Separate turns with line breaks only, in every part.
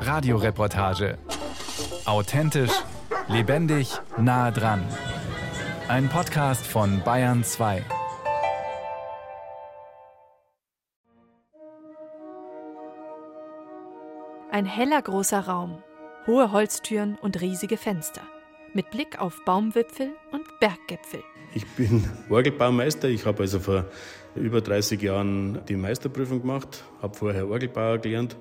Radioreportage. Authentisch, lebendig, nah dran. Ein Podcast von Bayern 2.
Ein heller großer Raum, hohe Holztüren und riesige Fenster. Mit Blick auf Baumwipfel und Berggipfel.
Ich bin Orgelbaumeister. Ich habe also vor über 30 Jahren die Meisterprüfung gemacht, habe vorher Orgelbauer gelernt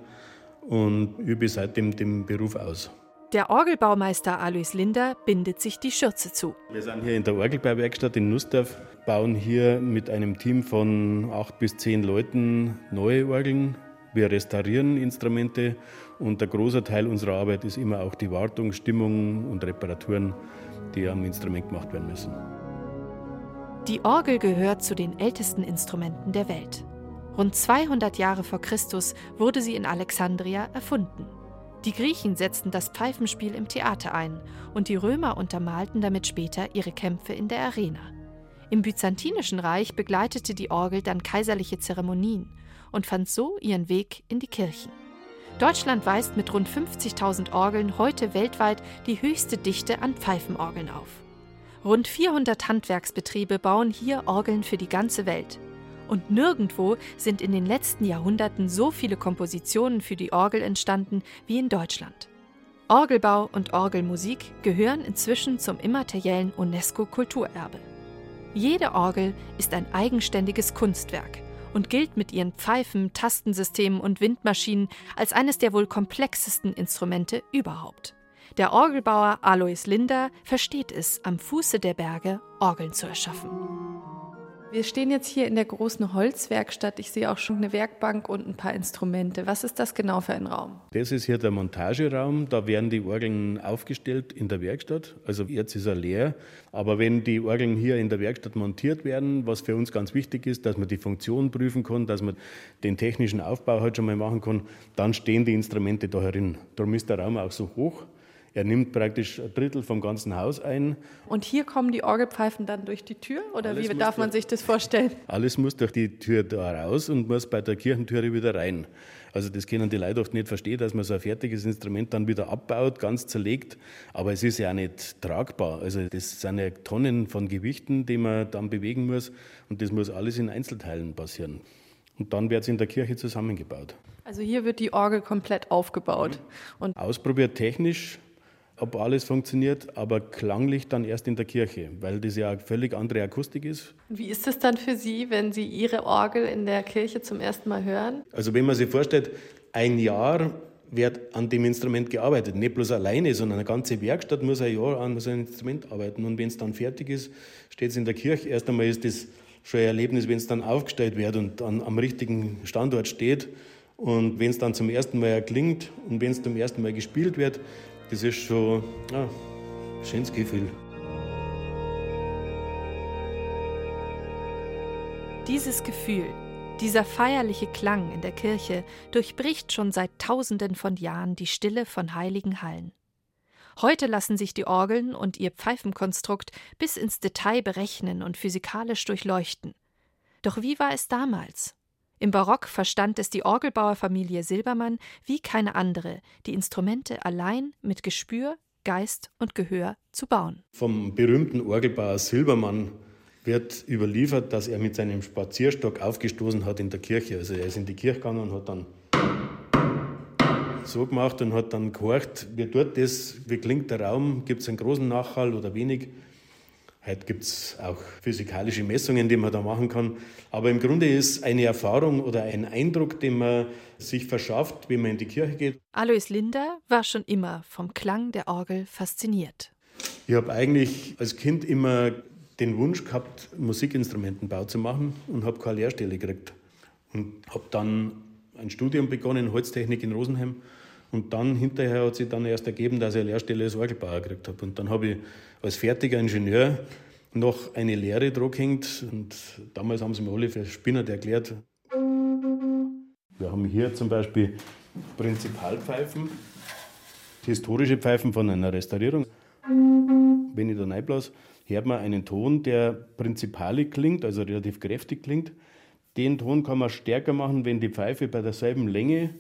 und übe seitdem den Beruf aus.
Der Orgelbaumeister Alois Linder bindet sich die Schürze zu.
Wir sind hier in der Orgelbauwerkstatt in Nussdorf, bauen hier mit einem Team von acht bis zehn Leuten neue Orgeln wir restaurieren Instrumente und der große Teil unserer Arbeit ist immer auch die Wartung, Stimmung und Reparaturen, die am Instrument gemacht werden müssen.
Die Orgel gehört zu den ältesten Instrumenten der Welt. Rund 200 Jahre vor Christus wurde sie in Alexandria erfunden. Die Griechen setzten das Pfeifenspiel im Theater ein und die Römer untermalten damit später ihre Kämpfe in der Arena. Im Byzantinischen Reich begleitete die Orgel dann kaiserliche Zeremonien und fand so ihren Weg in die Kirchen. Deutschland weist mit rund 50.000 Orgeln heute weltweit die höchste Dichte an Pfeifenorgeln auf. Rund 400 Handwerksbetriebe bauen hier Orgeln für die ganze Welt. Und nirgendwo sind in den letzten Jahrhunderten so viele Kompositionen für die Orgel entstanden wie in Deutschland. Orgelbau und Orgelmusik gehören inzwischen zum immateriellen UNESCO-Kulturerbe. Jede Orgel ist ein eigenständiges Kunstwerk und gilt mit ihren Pfeifen, Tastensystemen und Windmaschinen als eines der wohl komplexesten Instrumente überhaupt. Der Orgelbauer Alois Linder versteht es, am Fuße der Berge Orgeln zu erschaffen. Wir stehen jetzt hier in der großen Holzwerkstatt. Ich sehe auch schon eine Werkbank und ein paar Instrumente. Was ist das genau für ein Raum?
Das ist hier der Montageraum. Da werden die Orgeln aufgestellt in der Werkstatt. Also jetzt ist er leer. Aber wenn die Orgeln hier in der Werkstatt montiert werden, was für uns ganz wichtig ist, dass man die Funktion prüfen kann, dass man den technischen Aufbau halt schon mal machen kann, dann stehen die Instrumente da herin. Darum ist der Raum auch so hoch. Er nimmt praktisch ein Drittel vom ganzen Haus ein.
Und hier kommen die Orgelpfeifen dann durch die Tür oder alles wie darf man sich das vorstellen?
Alles muss durch die Tür da raus und muss bei der Kirchentüre wieder rein. Also das können die Leute oft nicht verstehen, dass man so ein fertiges Instrument dann wieder abbaut, ganz zerlegt. Aber es ist ja auch nicht tragbar. Also das sind ja Tonnen von Gewichten, die man dann bewegen muss. Und das muss alles in Einzelteilen passieren. Und dann wird es in der Kirche zusammengebaut.
Also hier wird die Orgel komplett aufgebaut.
Mhm. Und Ausprobiert technisch ob alles funktioniert, aber klanglich dann erst in der Kirche, weil das ja eine völlig andere Akustik ist.
Wie ist es dann für Sie, wenn Sie Ihre Orgel in der Kirche zum ersten Mal hören?
Also wenn man sich vorstellt, ein Jahr wird an dem Instrument gearbeitet, nicht bloß alleine, sondern eine ganze Werkstatt muss ein Jahr an so einem Instrument arbeiten und wenn es dann fertig ist, steht es in der Kirche. Erst einmal ist das schon ein Erlebnis, wenn es dann aufgestellt wird und an, am richtigen Standort steht. Und wenn es dann zum ersten Mal erklingt und wenn es zum ersten Mal gespielt wird, das ist schon ja, ein schönes Gefühl.
Dieses Gefühl, dieser feierliche Klang in der Kirche durchbricht schon seit Tausenden von Jahren die Stille von heiligen Hallen. Heute lassen sich die Orgeln und ihr Pfeifenkonstrukt bis ins Detail berechnen und physikalisch durchleuchten. Doch wie war es damals? Im Barock verstand es die Orgelbauerfamilie Silbermann wie keine andere, die Instrumente allein mit Gespür, Geist und Gehör zu bauen.
Vom berühmten Orgelbauer Silbermann wird überliefert, dass er mit seinem Spazierstock aufgestoßen hat in der Kirche. Also er ist in die Kirche gegangen und hat dann so gemacht und hat dann gehorcht, wie tut das, wie klingt der Raum, gibt es einen großen Nachhall oder wenig. Heute gibt es auch physikalische Messungen, die man da machen kann. Aber im Grunde ist eine Erfahrung oder ein Eindruck, den man sich verschafft, wenn man in die Kirche geht.
Alois Linder war schon immer vom Klang der Orgel fasziniert.
Ich habe eigentlich als Kind immer den Wunsch gehabt, Musikinstrumentenbau zu machen und habe keine Lehrstelle gekriegt. Und habe dann ein Studium begonnen, Holztechnik in Rosenheim und dann hinterher hat sich dann erst ergeben, dass ich eine Lehrstelle als Orgelbauer gekriegt habe. Und dann habe ich als fertiger Ingenieur noch eine Lehre gehängt. Und damals haben sie mir alle für Spinner erklärt. Wir haben hier zum Beispiel Prinzipalpfeifen, historische Pfeifen von einer Restaurierung. Wenn ich da reinblasse, hört man einen Ton, der prinzipalig klingt, also relativ kräftig klingt. Den Ton kann man stärker machen, wenn die Pfeife bei derselben Länge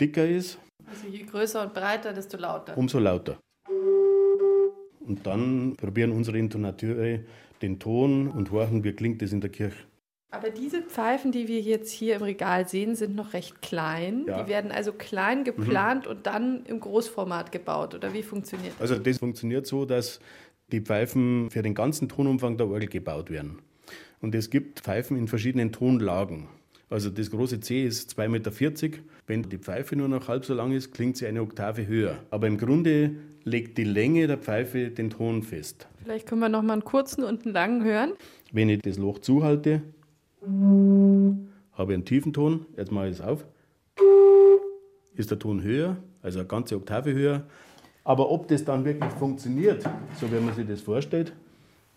dicker ist.
Also je größer und breiter, desto lauter.
Umso lauter. Und dann probieren unsere Intonateure den Ton und horchen, wie klingt das in der Kirche.
Aber diese Pfeifen, die wir jetzt hier im Regal sehen, sind noch recht klein. Ja. Die werden also klein geplant mhm. und dann im Großformat gebaut. Oder wie funktioniert
das? Also das funktioniert so, dass die Pfeifen für den ganzen Tonumfang der Orgel gebaut werden. Und es gibt Pfeifen in verschiedenen Tonlagen. Also das große C ist 2,40 Meter. Wenn die Pfeife nur noch halb so lang ist, klingt sie eine Oktave höher. Aber im Grunde legt die Länge der Pfeife den Ton fest.
Vielleicht können wir noch mal einen kurzen und einen langen hören.
Wenn ich das Loch zuhalte, habe ich einen tiefen Ton, jetzt mache ich es auf, ist der Ton höher, also eine ganze Oktave höher. Aber ob das dann wirklich funktioniert, so wie man sich das vorstellt,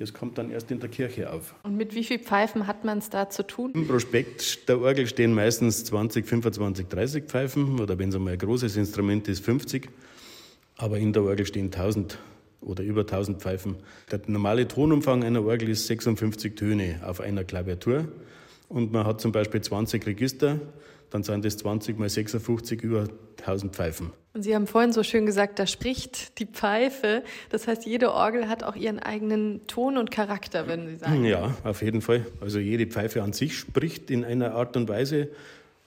das kommt dann erst in der Kirche auf.
Und mit wie vielen Pfeifen hat man es da zu tun?
Im Prospekt der Orgel stehen meistens 20, 25, 30 Pfeifen oder wenn es einmal ein großes Instrument ist, 50. Aber in der Orgel stehen 1000 oder über 1000 Pfeifen. Der normale Tonumfang einer Orgel ist 56 Töne auf einer Klaviatur. Und man hat zum Beispiel 20 Register, dann sind das 20 mal 56 über 1000 Pfeifen.
Und Sie haben vorhin so schön gesagt, da spricht die Pfeife. Das heißt, jede Orgel hat auch ihren eigenen Ton und Charakter, würden Sie sagen?
Ja, auf jeden Fall. Also jede Pfeife an sich spricht in einer Art und Weise.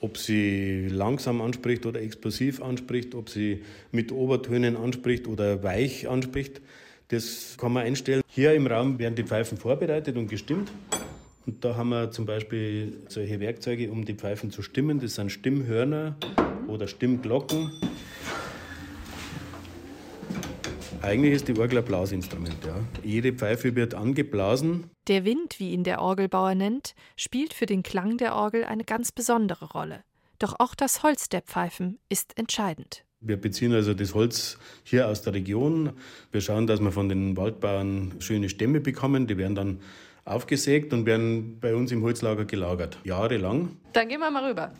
Ob sie langsam anspricht oder explosiv anspricht, ob sie mit Obertönen anspricht oder weich anspricht, das kann man einstellen. Hier im Raum werden die Pfeifen vorbereitet und gestimmt. Und da haben wir zum Beispiel solche Werkzeuge, um die Pfeifen zu stimmen. Das sind Stimmhörner oder Stimmglocken. Eigentlich ist die Orgel ein Blasinstrument. Ja. Jede Pfeife wird angeblasen.
Der Wind, wie ihn der Orgelbauer nennt, spielt für den Klang der Orgel eine ganz besondere Rolle. Doch auch das Holz der Pfeifen ist entscheidend.
Wir beziehen also das Holz hier aus der Region. Wir schauen, dass wir von den Waldbauern schöne Stämme bekommen. Die werden dann aufgesägt und werden bei uns im Holzlager gelagert. Jahrelang.
Dann gehen wir mal rüber.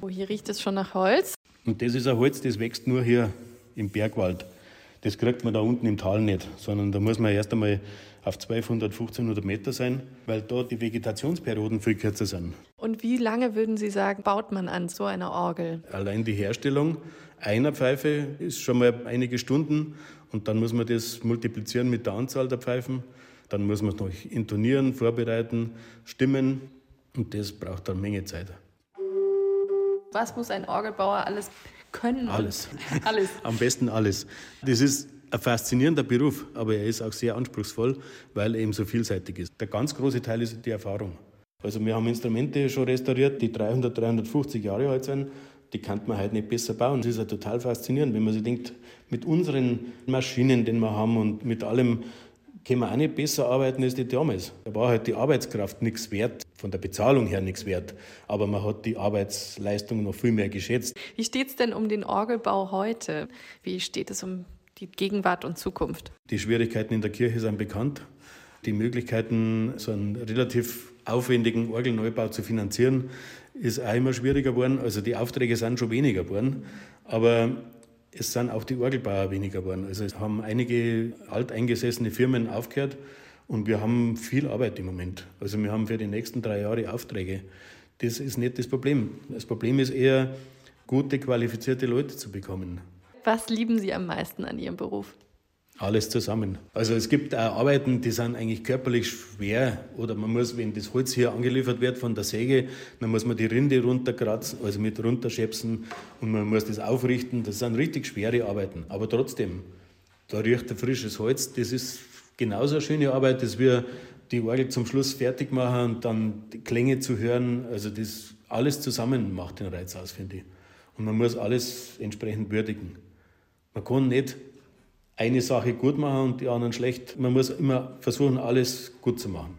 Oh, hier riecht es schon nach Holz.
Und das ist ein Holz, das wächst nur hier im Bergwald. Das kriegt man da unten im Tal nicht, sondern da muss man erst einmal auf 1200, 1500 Meter sein, weil dort die Vegetationsperioden viel kürzer sind.
Und wie lange würden Sie sagen, baut man an so einer Orgel?
Allein die Herstellung einer Pfeife ist schon mal einige Stunden und dann muss man das multiplizieren mit der Anzahl der Pfeifen. Dann muss man es noch intonieren, vorbereiten, stimmen und das braucht dann eine Menge Zeit.
Was muss ein Orgelbauer alles können?
Alles. alles. Am besten alles. Das ist ein faszinierender Beruf, aber er ist auch sehr anspruchsvoll, weil er eben so vielseitig ist. Der ganz große Teil ist die Erfahrung. Also wir haben Instrumente schon restauriert, die 300, 350 Jahre alt sind. Die kann man heute nicht besser bauen. Das ist ja total faszinierend, wenn man sich denkt, mit unseren Maschinen, die wir haben und mit allem, können wir auch nicht besser arbeiten als die damals. Da war halt die Arbeitskraft nichts wert, von der Bezahlung her nichts wert, aber man hat die Arbeitsleistung noch viel mehr geschätzt.
Wie steht es denn um den Orgelbau heute? Wie steht es um die Gegenwart und Zukunft?
Die Schwierigkeiten in der Kirche sind bekannt. Die Möglichkeiten, so einen relativ aufwendigen Orgelneubau zu finanzieren, ist auch immer schwieriger geworden. Also die Aufträge sind schon weniger geworden. Aber es sind auch die Orgelbauer weniger geworden. Also es haben einige alteingesessene Firmen aufgehört und wir haben viel Arbeit im Moment. Also wir haben für die nächsten drei Jahre Aufträge. Das ist nicht das Problem. Das Problem ist eher, gute, qualifizierte Leute zu bekommen.
Was lieben Sie am meisten an Ihrem Beruf?
Alles zusammen. Also es gibt auch Arbeiten, die sind eigentlich körperlich schwer oder man muss, wenn das Holz hier angeliefert wird von der Säge, dann muss man die Rinde runterkratzen, also mit runterschäpsen und man muss das aufrichten. Das sind richtig schwere Arbeiten. Aber trotzdem, da riecht ein frisches Holz. Das ist genauso eine schöne Arbeit, dass wir die Orgel zum Schluss fertig machen und dann die Klänge zu hören. Also das alles zusammen macht den Reiz aus, finde ich. Und man muss alles entsprechend würdigen. Man kann nicht eine Sache gut machen und die anderen schlecht. Man muss immer versuchen, alles gut zu machen.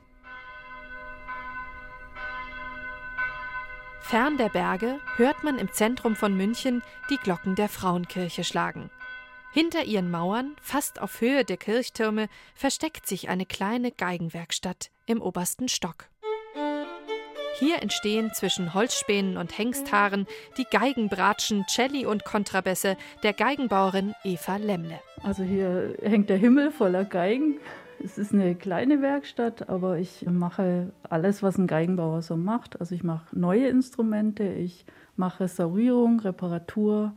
Fern der Berge hört man im Zentrum von München die Glocken der Frauenkirche schlagen. Hinter ihren Mauern, fast auf Höhe der Kirchtürme, versteckt sich eine kleine Geigenwerkstatt im obersten Stock. Hier entstehen zwischen Holzspänen und Hengsthaaren die Geigenbratschen, Celli und Kontrabässe der Geigenbauerin Eva Lemmle.
Also hier hängt der Himmel voller Geigen. Es ist eine kleine Werkstatt, aber ich mache alles, was ein Geigenbauer so macht. Also ich mache neue Instrumente, ich mache Restaurierung, Reparatur,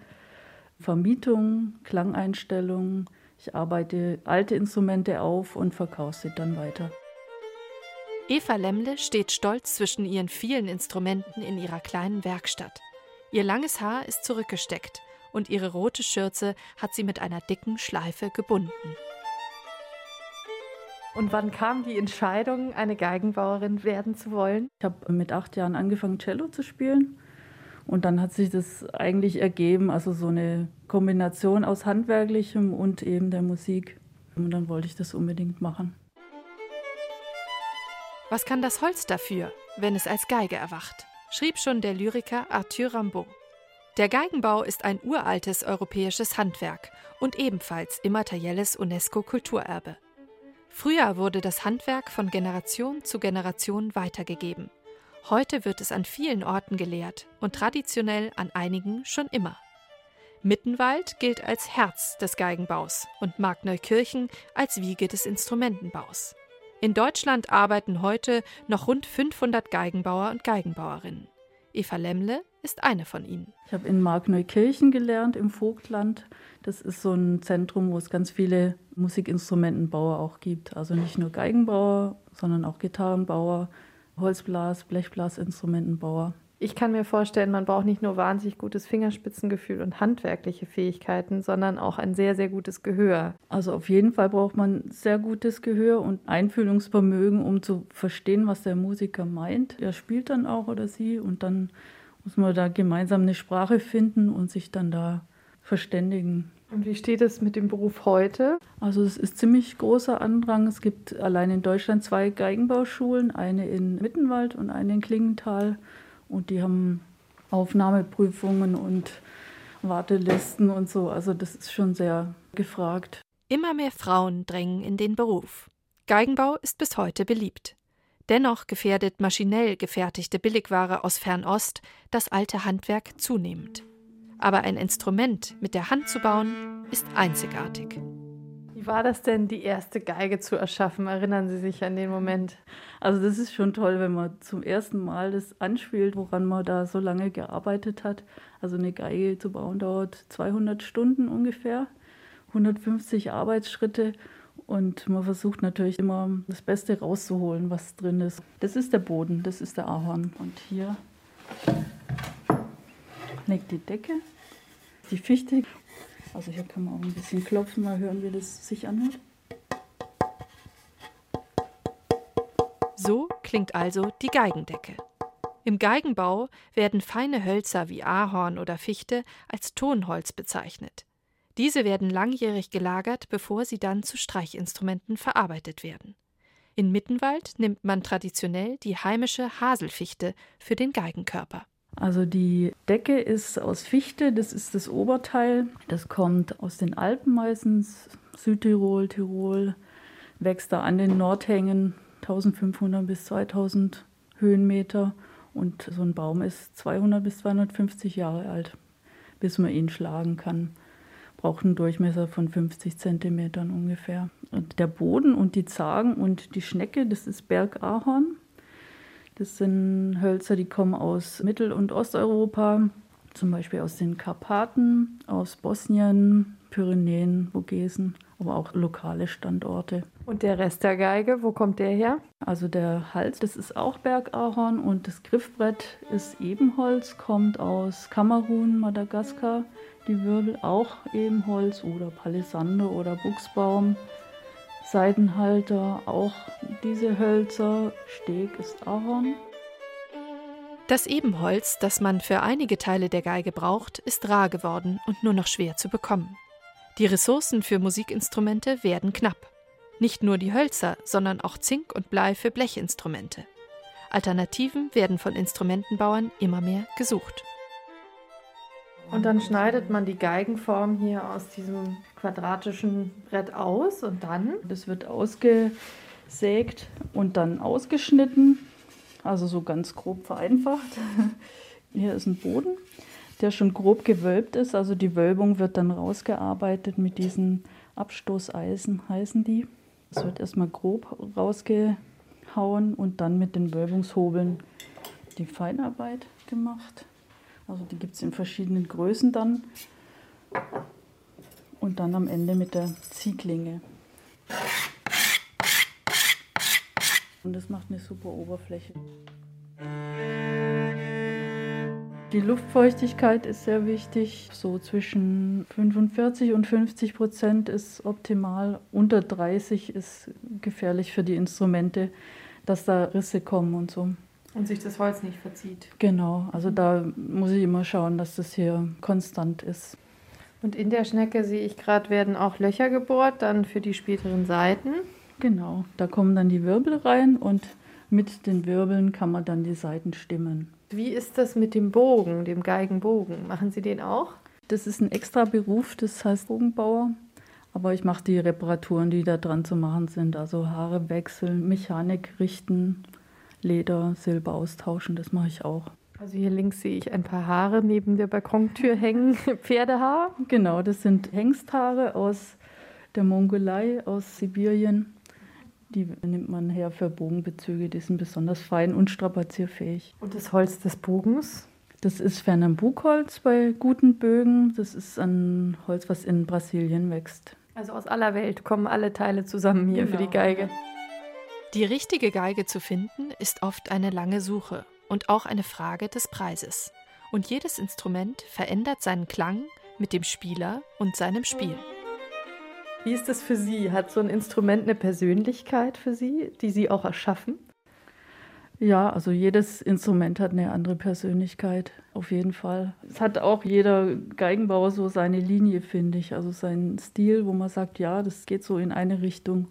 Vermietung, Klangeinstellungen. Ich arbeite alte Instrumente auf und verkaufe sie dann weiter.
Eva Lemmle steht stolz zwischen ihren vielen Instrumenten in ihrer kleinen Werkstatt. Ihr langes Haar ist zurückgesteckt und ihre rote Schürze hat sie mit einer dicken Schleife gebunden. Und wann kam die Entscheidung, eine Geigenbauerin werden zu wollen?
Ich habe mit acht Jahren angefangen, Cello zu spielen. Und dann hat sich das eigentlich ergeben, also so eine Kombination aus Handwerklichem und eben der Musik. Und dann wollte ich das unbedingt machen.
Was kann das Holz dafür, wenn es als Geige erwacht? schrieb schon der Lyriker Arthur Rimbaud. Der Geigenbau ist ein uraltes europäisches Handwerk und ebenfalls immaterielles UNESCO-Kulturerbe. Früher wurde das Handwerk von Generation zu Generation weitergegeben. Heute wird es an vielen Orten gelehrt und traditionell an einigen schon immer. Mittenwald gilt als Herz des Geigenbaus und Markneukirchen als Wiege des Instrumentenbaus. In Deutschland arbeiten heute noch rund 500 Geigenbauer und Geigenbauerinnen. Eva Lemmle ist eine von ihnen.
Ich habe in Markneukirchen gelernt, im Vogtland. Das ist so ein Zentrum, wo es ganz viele Musikinstrumentenbauer auch gibt. Also nicht nur Geigenbauer, sondern auch Gitarrenbauer, Holzblas-, Blechblasinstrumentenbauer.
Ich kann mir vorstellen, man braucht nicht nur wahnsinnig gutes Fingerspitzengefühl und handwerkliche Fähigkeiten, sondern auch ein sehr, sehr gutes Gehör.
Also auf jeden Fall braucht man sehr gutes Gehör und Einfühlungsvermögen, um zu verstehen, was der Musiker meint. Er spielt dann auch oder sie und dann muss man da gemeinsam eine Sprache finden und sich dann da verständigen.
Und wie steht es mit dem Beruf heute?
Also es ist ziemlich großer Andrang. Es gibt allein in Deutschland zwei Geigenbauschulen, eine in Mittenwald und eine in Klingenthal. Und die haben Aufnahmeprüfungen und Wartelisten und so. Also das ist schon sehr gefragt.
Immer mehr Frauen drängen in den Beruf. Geigenbau ist bis heute beliebt. Dennoch gefährdet maschinell gefertigte Billigware aus Fernost das alte Handwerk zunehmend. Aber ein Instrument mit der Hand zu bauen, ist einzigartig. War das denn, die erste Geige zu erschaffen? Erinnern Sie sich an den Moment?
Also das ist schon toll, wenn man zum ersten Mal das anspielt, woran man da so lange gearbeitet hat. Also eine Geige zu bauen dauert 200 Stunden ungefähr, 150 Arbeitsschritte und man versucht natürlich immer das Beste rauszuholen, was drin ist. Das ist der Boden, das ist der Ahorn. Und hier liegt die Decke, die Fichte also hier kann man auch ein bisschen klopfen, mal hören, wie das sich anhört.
So klingt also die Geigendecke. Im Geigenbau werden feine Hölzer wie Ahorn oder Fichte als Tonholz bezeichnet. Diese werden langjährig gelagert, bevor sie dann zu Streichinstrumenten verarbeitet werden. In Mittenwald nimmt man traditionell die heimische Haselfichte für den Geigenkörper.
Also die Decke ist aus Fichte, das ist das Oberteil. Das kommt aus den Alpen meistens, Südtirol, Tirol, wächst da an den Nordhängen 1500 bis 2000 Höhenmeter und so ein Baum ist 200 bis 250 Jahre alt, bis man ihn schlagen kann. Braucht einen Durchmesser von 50 Zentimetern ungefähr. Und der Boden und die Zagen und die Schnecke, das ist Bergahorn. Das sind Hölzer, die kommen aus Mittel- und Osteuropa, zum Beispiel aus den Karpaten, aus Bosnien, Pyrenäen, Vogesen, aber auch lokale Standorte.
Und der Rest der Geige, wo kommt der her?
Also der Hals, das ist auch Bergahorn und das Griffbrett ist Ebenholz, kommt aus Kamerun, Madagaskar. Die Wirbel auch Ebenholz oder Palisander oder Buchsbaum. Seidenhalter, auch diese Hölzer. Steg ist Ahorn.
Das Ebenholz, das man für einige Teile der Geige braucht, ist rar geworden und nur noch schwer zu bekommen. Die Ressourcen für Musikinstrumente werden knapp. Nicht nur die Hölzer, sondern auch Zink und Blei für Blechinstrumente. Alternativen werden von Instrumentenbauern immer mehr gesucht. Und dann schneidet man die Geigenform hier aus diesem quadratischen Brett aus und dann?
Das wird ausgesägt und dann ausgeschnitten, also so ganz grob vereinfacht. Hier ist ein Boden, der schon grob gewölbt ist, also die Wölbung wird dann rausgearbeitet mit diesen Abstoßeisen, heißen die. Es wird erstmal grob rausgehauen und dann mit den Wölbungshobeln die Feinarbeit gemacht. Also die gibt es in verschiedenen Größen dann. Und dann am Ende mit der Ziehklinge. Und das macht eine super Oberfläche. Die Luftfeuchtigkeit ist sehr wichtig. So zwischen 45 und 50 Prozent ist optimal. Unter 30 ist gefährlich für die Instrumente, dass da Risse kommen und so.
Und sich das Holz nicht verzieht.
Genau, also da muss ich immer schauen, dass das hier konstant ist.
Und in der Schnecke sehe ich gerade, werden auch Löcher gebohrt, dann für die späteren Seiten.
Genau, da kommen dann die Wirbel rein und mit den Wirbeln kann man dann die Seiten stimmen.
Wie ist das mit dem Bogen, dem Geigenbogen? Machen Sie den auch?
Das ist ein extra Beruf, das heißt Bogenbauer. Aber ich mache die Reparaturen, die da dran zu machen sind. Also Haare wechseln, Mechanik richten, Leder, Silber austauschen, das mache ich auch.
Also hier links sehe ich ein paar Haare neben der Balkontür hängen, Pferdehaar.
Genau, das sind Hengsthaare aus der Mongolei, aus Sibirien. Die nimmt man her für Bogenbezüge, die sind besonders fein und strapazierfähig.
Und das Holz des Bogens?
Das ist Fernambukholz bei guten Bögen. Das ist ein Holz, was in Brasilien wächst.
Also aus aller Welt kommen alle Teile zusammen hier genau. für die Geige. Die richtige Geige zu finden, ist oft eine lange Suche und auch eine Frage des Preises. Und jedes Instrument verändert seinen Klang mit dem Spieler und seinem Spiel. Wie ist das für Sie? Hat so ein Instrument eine Persönlichkeit für Sie, die Sie auch erschaffen?
Ja, also jedes Instrument hat eine andere Persönlichkeit, auf jeden Fall. Es hat auch jeder Geigenbauer so seine Linie, finde ich, also seinen Stil, wo man sagt, ja, das geht so in eine Richtung.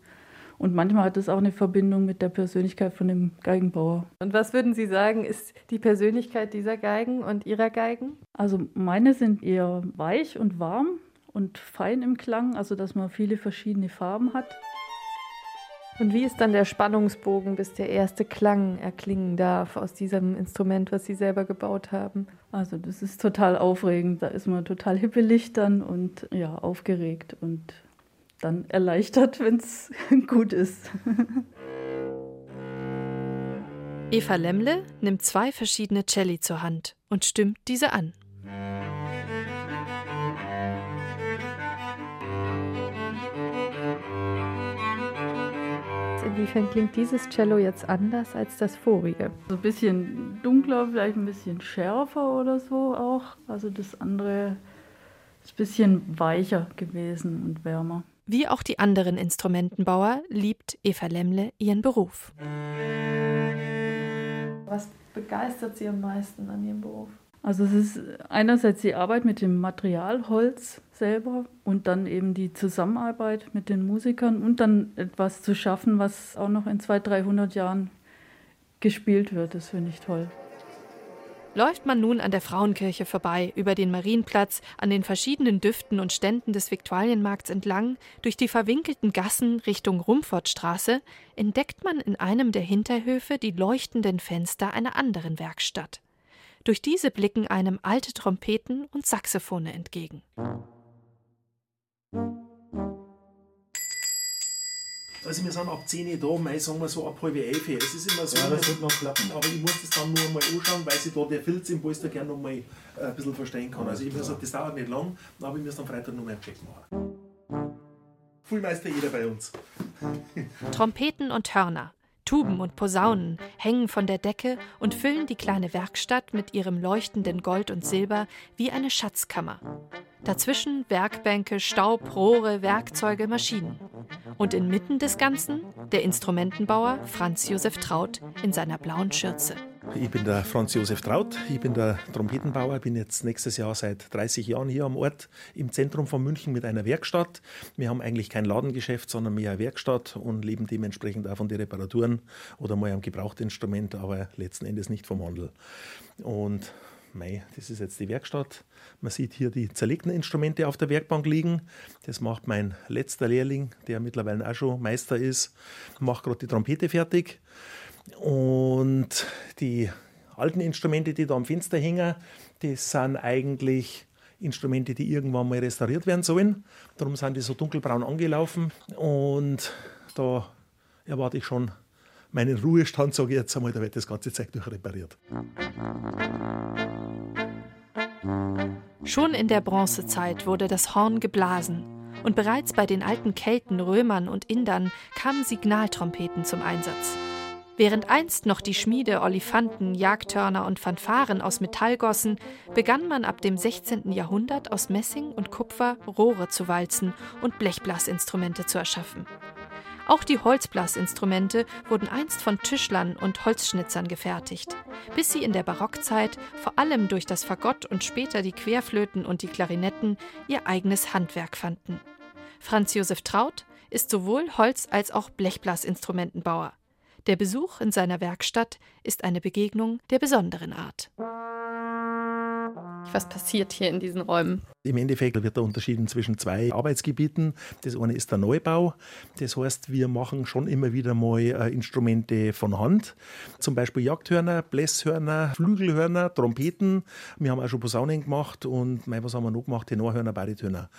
Und manchmal hat es auch eine Verbindung mit der Persönlichkeit von dem Geigenbauer.
Und was würden Sie sagen, ist die Persönlichkeit dieser Geigen und Ihrer Geigen?
Also meine sind eher weich und warm und fein im Klang, also dass man viele verschiedene Farben hat.
Und wie ist dann der Spannungsbogen, bis der erste Klang erklingen darf aus diesem Instrument, was Sie selber gebaut haben?
Also das ist total aufregend. Da ist man total hippelig dann und ja, aufgeregt und dann erleichtert, wenn es gut ist.
Eva Lemmle nimmt zwei verschiedene Celli zur Hand und stimmt diese an. Inwiefern klingt dieses Cello jetzt anders als das vorige?
So ein bisschen dunkler, vielleicht ein bisschen schärfer oder so auch. Also das andere ist ein bisschen weicher gewesen und wärmer.
Wie auch die anderen Instrumentenbauer liebt Eva Lemmle ihren Beruf. Was begeistert Sie am meisten an Ihrem Beruf?
Also es ist einerseits die Arbeit mit dem Material Holz selber und dann eben die Zusammenarbeit mit den Musikern und dann etwas zu schaffen, was auch noch in 200, 300 Jahren gespielt wird. Das finde ich toll.
Läuft man nun an der Frauenkirche vorbei, über den Marienplatz, an den verschiedenen Düften und Ständen des Viktualienmarkts entlang, durch die verwinkelten Gassen Richtung Rumfortstraße, entdeckt man in einem der Hinterhöfe die leuchtenden Fenster einer anderen Werkstatt. Durch diese blicken einem alte Trompeten und Saxophone entgegen.
Also wir sind ab 10 Uhr da, mei sagen wir so ab halb elf. Es ist immer so,
ja, das wird noch klappen.
aber ich muss das dann nur mal anschauen, weil sich da der Filz im Polster gerne noch mal äh, ein bisschen verstehen kann. Also ich muss, das dauert nicht lang, aber ich muss am Freitag noch mal einen Check machen. Fullmeister jeder bei uns.
Trompeten und Hörner, Tuben und Posaunen hängen von der Decke und füllen die kleine Werkstatt mit ihrem leuchtenden Gold und Silber wie eine Schatzkammer. Dazwischen Werkbänke, Staub, Rohre, Werkzeuge, Maschinen. Und inmitten des Ganzen der Instrumentenbauer Franz Josef Traut in seiner blauen Schürze.
Ich bin der Franz Josef Traut, ich bin der Trompetenbauer, bin jetzt nächstes Jahr seit 30 Jahren hier am Ort im Zentrum von München mit einer Werkstatt. Wir haben eigentlich kein Ladengeschäft, sondern mehr eine Werkstatt und leben dementsprechend auch von den Reparaturen oder mal am Gebrauchtinstrument, aber letzten Endes nicht vom Handel. Und mei, das ist jetzt die Werkstatt. Man sieht hier die zerlegten Instrumente auf der Werkbank liegen. Das macht mein letzter Lehrling, der mittlerweile auch schon Meister ist, macht gerade die Trompete fertig. Und die alten Instrumente, die da am Fenster hängen, das sind eigentlich Instrumente, die irgendwann mal restauriert werden sollen. Darum sind die so dunkelbraun angelaufen. Und da erwarte ich schon meinen Ruhestand, sage ich jetzt einmal, da wird das ganze Zeug durchrepariert.
Schon in der Bronzezeit wurde das Horn geblasen und bereits bei den alten Kelten, Römern und Indern kamen Signaltrompeten zum Einsatz. Während einst noch die Schmiede Olifanten, Jagdhörner und Fanfaren aus Metall gossen, begann man ab dem 16. Jahrhundert aus Messing und Kupfer Rohre zu walzen und Blechblasinstrumente zu erschaffen. Auch die Holzblasinstrumente wurden einst von Tischlern und Holzschnitzern gefertigt, bis sie in der Barockzeit vor allem durch das Fagott und später die Querflöten und die Klarinetten ihr eigenes Handwerk fanden. Franz Josef Traut ist sowohl Holz- als auch Blechblasinstrumentenbauer. Der Besuch in seiner Werkstatt ist eine Begegnung der besonderen Art.
Was passiert hier in diesen Räumen?
Im Endeffekt wird da unterschieden zwischen zwei Arbeitsgebieten. Das eine ist der Neubau. Das heißt, wir machen schon immer wieder mal äh, Instrumente von Hand. Zum Beispiel Jagdhörner, Blässhörner, Flügelhörner, Trompeten. Wir haben auch schon Posaunen gemacht und was haben wir noch gemacht? Tenorhörner, Baritöner.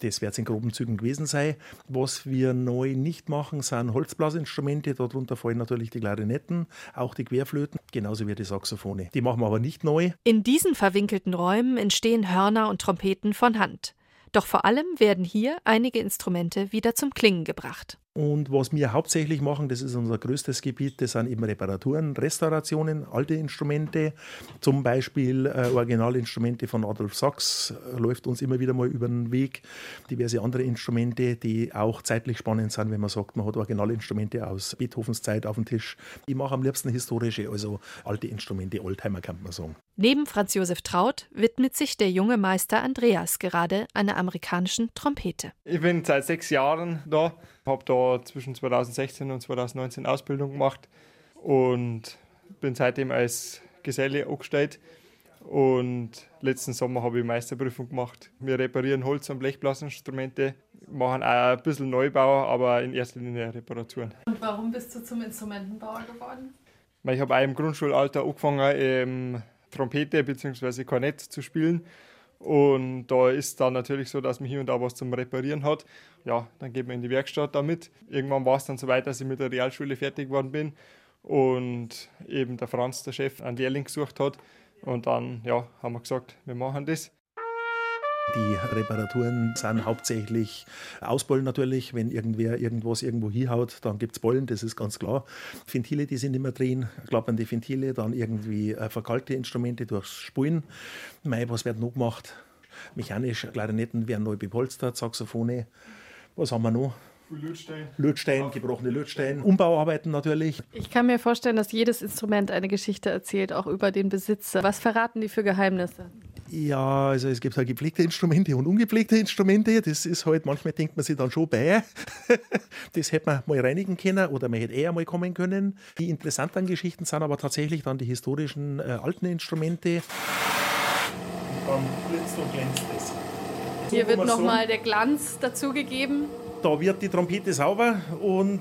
Das wird es in groben Zügen gewesen sein. Was wir neu nicht machen, sind Holzblasinstrumente. Darunter fallen natürlich die Klarinetten, auch die Querflöten, genauso wie die Saxophone. Die machen wir aber nicht neu.
In diesen verwinkelten Räumen entstehen Hörner und Trompeten von Hand. Doch vor allem werden hier einige Instrumente wieder zum Klingen gebracht.
Und was wir hauptsächlich machen, das ist unser größtes Gebiet, das sind eben Reparaturen, Restaurationen, alte Instrumente. Zum Beispiel äh, Originalinstrumente von Adolf Sachs äh, läuft uns immer wieder mal über den Weg. Diverse andere Instrumente, die auch zeitlich spannend sind, wenn man sagt, man hat Originalinstrumente aus Beethovens Zeit auf dem Tisch. Ich mache am liebsten historische, also alte Instrumente, Oldtimer kann man sagen.
Neben Franz Josef Traut widmet sich der junge Meister Andreas gerade einer amerikanischen Trompete.
Ich bin seit sechs Jahren da habe da zwischen 2016 und 2019 Ausbildung gemacht und bin seitdem als Geselle angestellt. Und letzten Sommer habe ich Meisterprüfung gemacht. Wir reparieren Holz- und Blechblasinstrumente, machen auch ein bisschen Neubau, aber in erster Linie Reparaturen.
Und warum bist du zum Instrumentenbauer geworden?
Ich habe auch im Grundschulalter angefangen, ähm, Trompete bzw. Kornett zu spielen und da ist dann natürlich so, dass man hier und da was zum Reparieren hat. Ja, dann geht man in die Werkstatt damit. Irgendwann war es dann so weit, dass ich mit der Realschule fertig geworden bin und eben der Franz, der Chef, einen Lehrling gesucht hat. Und dann ja, haben wir gesagt, wir machen das.
Die Reparaturen sind hauptsächlich Ausbollen natürlich. Wenn irgendwer irgendwas irgendwo hinhaut, dann gibt es Bollen, das ist ganz klar. Ventile, die sind immer drin, klappernde Ventile, dann irgendwie äh, verkalte Instrumente durchs Spulen. Mei, was wird noch gemacht? Mechanisch, Klarinetten werden neu bepolstert, Saxophone. Was haben wir noch?
Lötstein.
Lötstein, gebrochene Lötstein, Umbauarbeiten natürlich.
Ich kann mir vorstellen, dass jedes Instrument eine Geschichte erzählt, auch über den Besitzer. Was verraten die für Geheimnisse?
Ja, also es gibt halt gepflegte Instrumente und ungepflegte Instrumente. Das ist halt, manchmal denkt man sich dann schon bei. Das hätte man mal reinigen können oder man hätte eher mal kommen können. Die interessanten Geschichten sind aber tatsächlich dann die historischen äh, alten Instrumente. Und dann blitzt und glänzt es.
Hier wird nochmal der Glanz dazugegeben.
Da wird die Trompete sauber und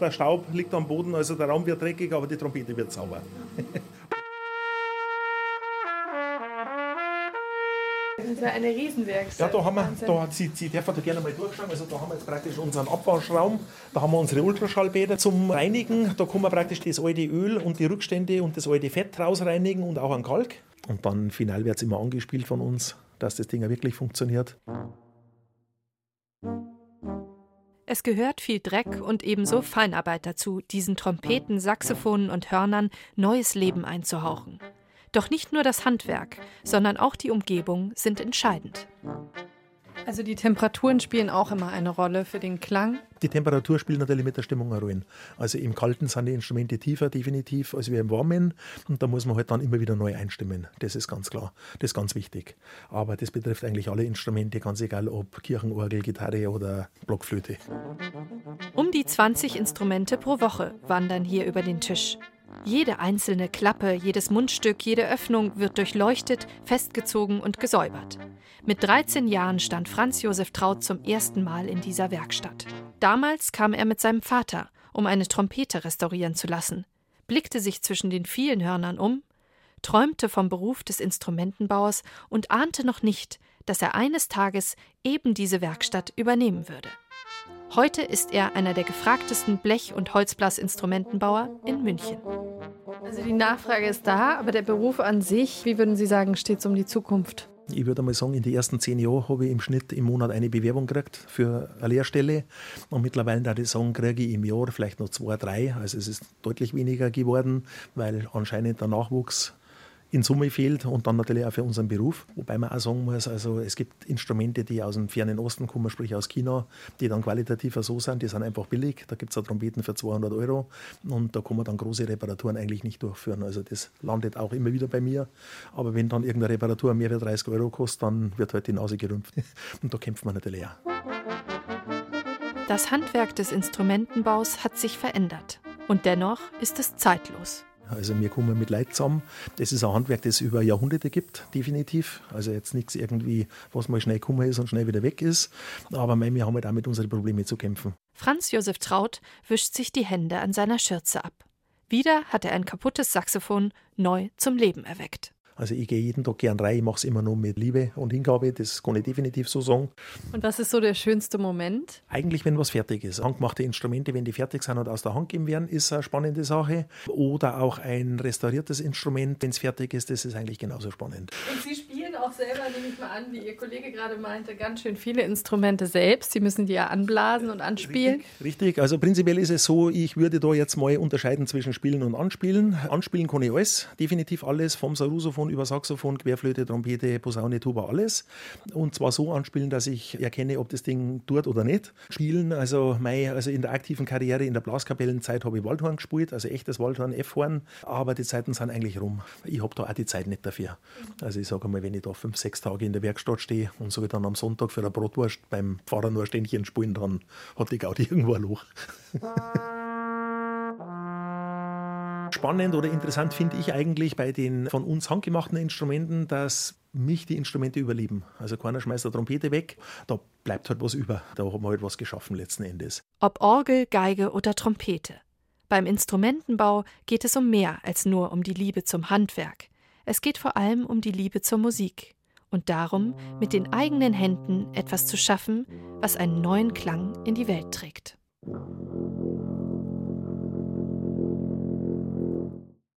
der Staub liegt am Boden, also der Raum wird dreckig, aber die Trompete wird sauber.
Das ist ja eine Riesenwerkstatt.
Ja, da haben wir, da, Sie, Sie dürfen da gerne mal durchschauen. Also da haben wir jetzt praktisch unseren Abwaschraum. Da haben wir unsere Ultraschallbäder zum Reinigen. Da kann man praktisch das alte Öl und die Rückstände und das alte Fett rausreinigen und auch an Kalk. Und dann final wird es immer angespielt von uns, dass das Ding wirklich funktioniert.
Es gehört viel Dreck und ebenso Feinarbeit dazu, diesen Trompeten, Saxophonen und Hörnern neues Leben einzuhauchen. Doch nicht nur das Handwerk, sondern auch die Umgebung sind entscheidend.
Also die Temperaturen spielen auch immer eine Rolle für den Klang.
Die Temperatur spielt natürlich mit der Stimmung eine Rolle. Also im Kalten sind die Instrumente tiefer definitiv als wir im Warmen und da muss man halt dann immer wieder neu einstimmen. Das ist ganz klar. Das ist ganz wichtig. Aber das betrifft eigentlich alle Instrumente, ganz egal ob Kirchenorgel, Gitarre oder Blockflöte.
Um die 20 Instrumente pro Woche wandern hier über den Tisch. Jede einzelne Klappe, jedes Mundstück, jede Öffnung wird durchleuchtet, festgezogen und gesäubert. Mit 13 Jahren stand Franz Josef Traut zum ersten Mal in dieser Werkstatt. Damals kam er mit seinem Vater, um eine Trompete restaurieren zu lassen, blickte sich zwischen den vielen Hörnern um, träumte vom Beruf des Instrumentenbauers und ahnte noch nicht, dass er eines Tages eben diese Werkstatt übernehmen würde. Heute ist er einer der gefragtesten Blech- und Holzblasinstrumentenbauer in München.
Also die Nachfrage ist da, aber der Beruf an sich, wie würden Sie sagen, steht es um die Zukunft?
Ich würde mal sagen, in den ersten zehn Jahren habe ich im Schnitt im Monat eine Bewerbung gekriegt für eine Lehrstelle. Und mittlerweile, da ich sagen, kriege ich im Jahr vielleicht noch zwei, drei. Also es ist deutlich weniger geworden, weil anscheinend der Nachwuchs in Summe fehlt und dann natürlich auch für unseren Beruf. Wobei man auch sagen muss, also es gibt Instrumente, die aus dem fernen Osten kommen, sprich aus China, die dann qualitativer so sind, die sind einfach billig. Da gibt es auch Trompeten für 200 Euro und da kann man dann große Reparaturen eigentlich nicht durchführen. Also das landet auch immer wieder bei mir. Aber wenn dann irgendeine Reparatur mehr als 30 Euro kostet, dann wird halt die Nase gerümpft. Und da kämpft man natürlich auch.
Das Handwerk des Instrumentenbaus hat sich verändert. Und dennoch ist es zeitlos.
Also wir kommen mit Leid zusammen. Das ist ein Handwerk, das es über Jahrhunderte gibt, definitiv. Also jetzt nichts irgendwie, was mal schnell gekommen ist und schnell wieder weg ist. Aber wir haben halt auch mit unseren Problemen zu kämpfen.
Franz Josef Traut wischt sich die Hände an seiner Schürze ab. Wieder hat er ein kaputtes Saxophon neu zum Leben erweckt.
Also ich gehe jeden Tag gern rein, ich mache es immer nur mit Liebe und Hingabe, das kann ich definitiv so sagen.
Und was ist so der schönste Moment?
Eigentlich, wenn was fertig ist. Handgemachte Instrumente, wenn die fertig sind und aus der Hand gegeben werden, ist eine spannende Sache. Oder auch ein restauriertes Instrument, wenn es fertig ist, das ist eigentlich genauso spannend.
Und Sie spielen auch selber, nehme ich mal an, wie Ihr Kollege gerade meinte, ganz schön viele Instrumente selbst. Sie müssen die ja anblasen und anspielen.
Richtig, richtig. also prinzipiell ist es so, ich würde da jetzt mal unterscheiden zwischen Spielen und Anspielen. Anspielen kann ich alles, definitiv alles, vom Sarusophon Saxophon über Saxophon, Querflöte, Trompete, Posaune, Tuba, alles. Und zwar so anspielen, dass ich erkenne, ob das Ding tut oder nicht. Spielen, also, mein, also in der aktiven Karriere, in der Blaskapellenzeit habe ich Waldhorn gespielt, also echtes Waldhorn, F-Horn, aber die Zeiten sind eigentlich rum. Ich habe da auch die Zeit nicht dafür. Also ich sage mal, wenn ich da fünf, sechs Tage in der Werkstatt stehe und so dann am Sonntag für eine Brotwurst beim Fahrer nur ein Ständchen spielen, dann hat die Gaudi irgendwo ein Loch. Spannend oder interessant finde ich eigentlich bei den von uns handgemachten Instrumenten, dass mich die Instrumente überleben. Also keiner schmeißt eine Trompete weg, da bleibt halt was über. Da haben wir halt was geschaffen letzten Endes.
Ob Orgel, Geige oder Trompete. Beim Instrumentenbau geht es um mehr als nur um die Liebe zum Handwerk. Es geht vor allem um die Liebe zur Musik und darum, mit den eigenen Händen etwas zu schaffen, was einen neuen Klang in die Welt trägt.